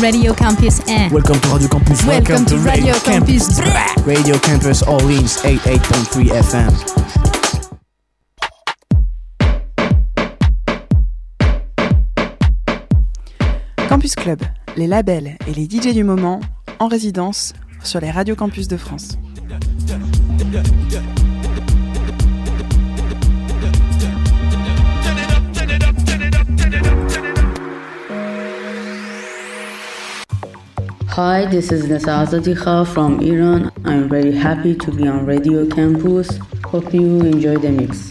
Radio Campus 1. Welcome to Radio Campus. Welcome, to, Radio, Campus. Radio Campus Orleans 88.3 FM. Campus Club, les labels et les DJ du moment en résidence sur les radios campus de France. Hi, this is Nasa Azadikha from Iran. I'm very happy to be on Radio Campus. Hope you enjoy the mix.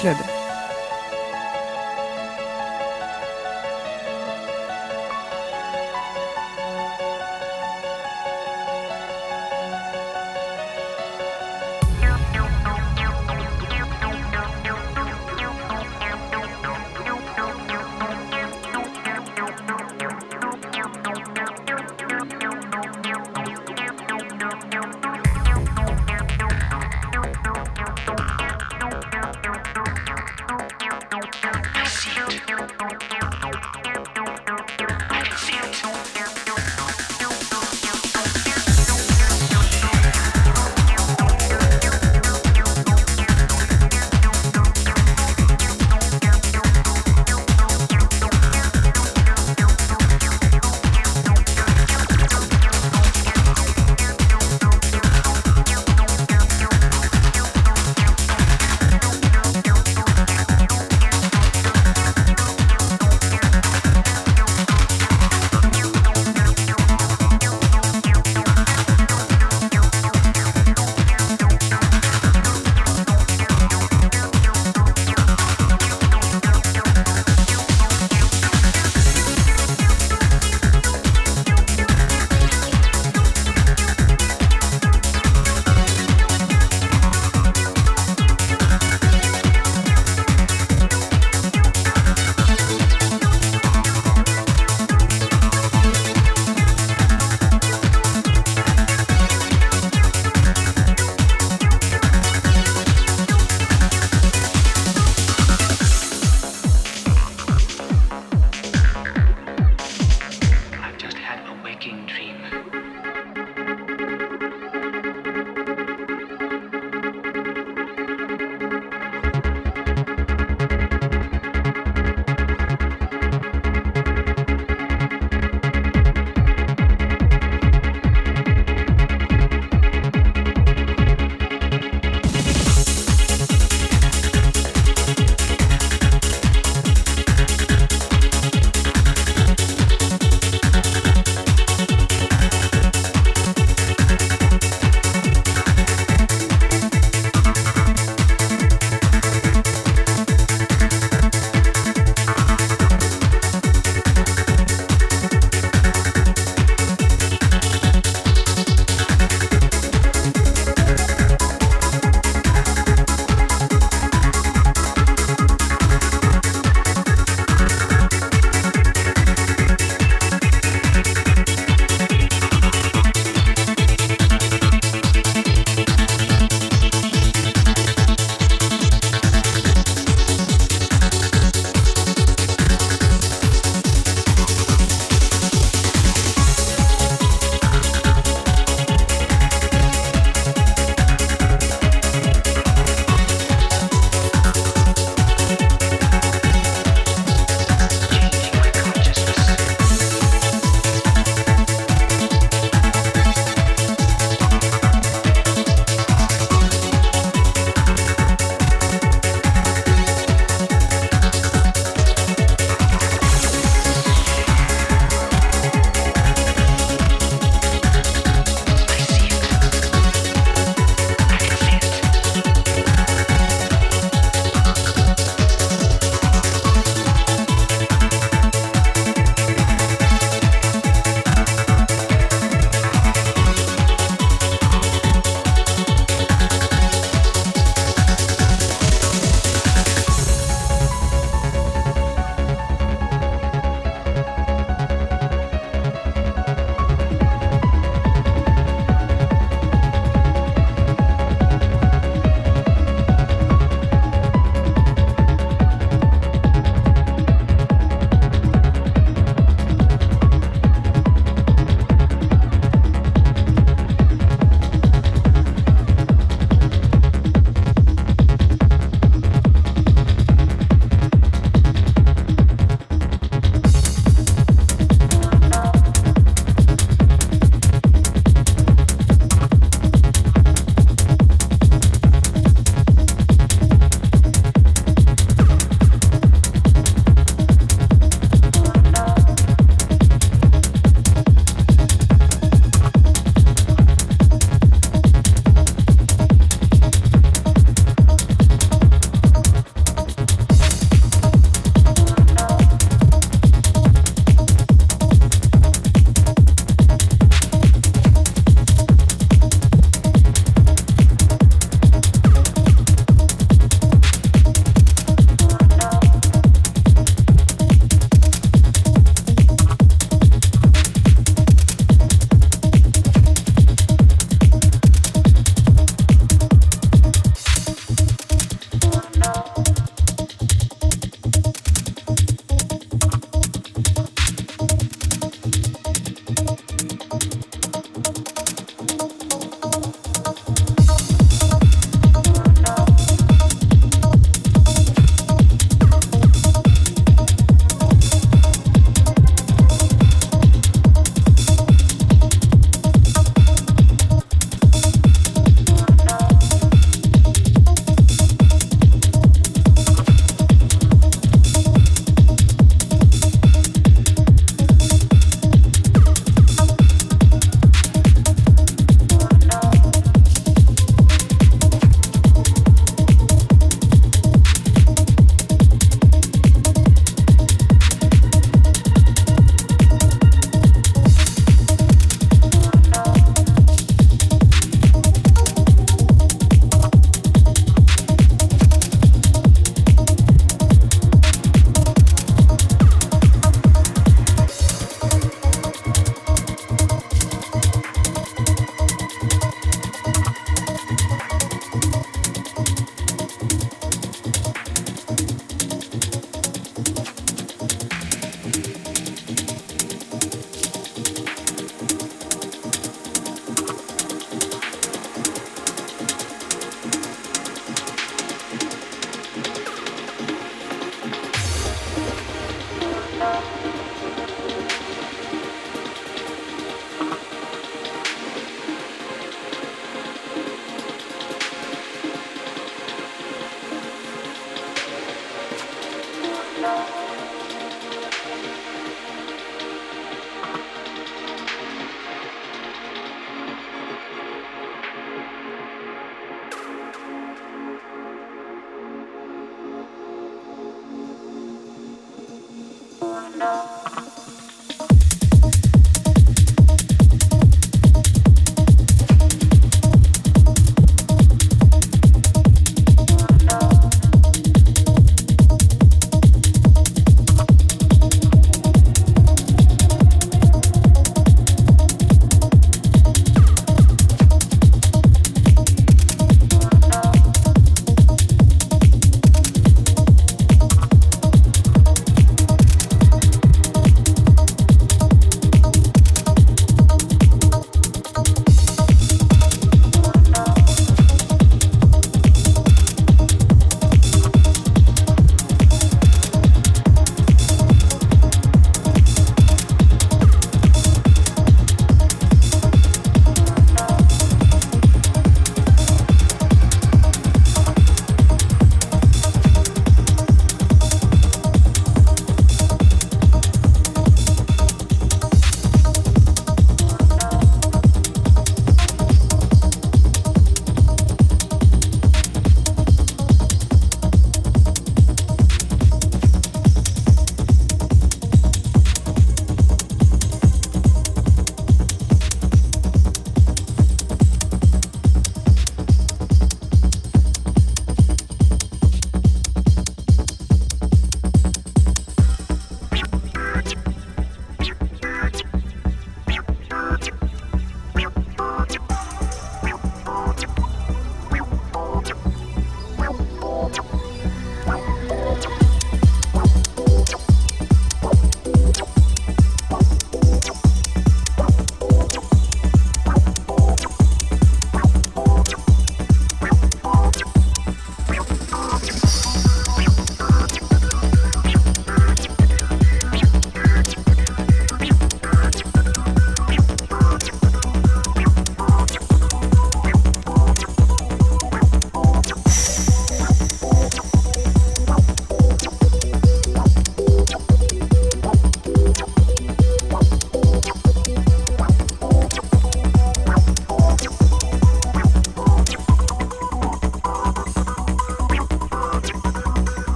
açıkladı.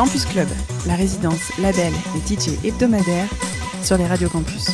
Campus Club, la résidence label et DJ hebdomadaire sur les radios campus.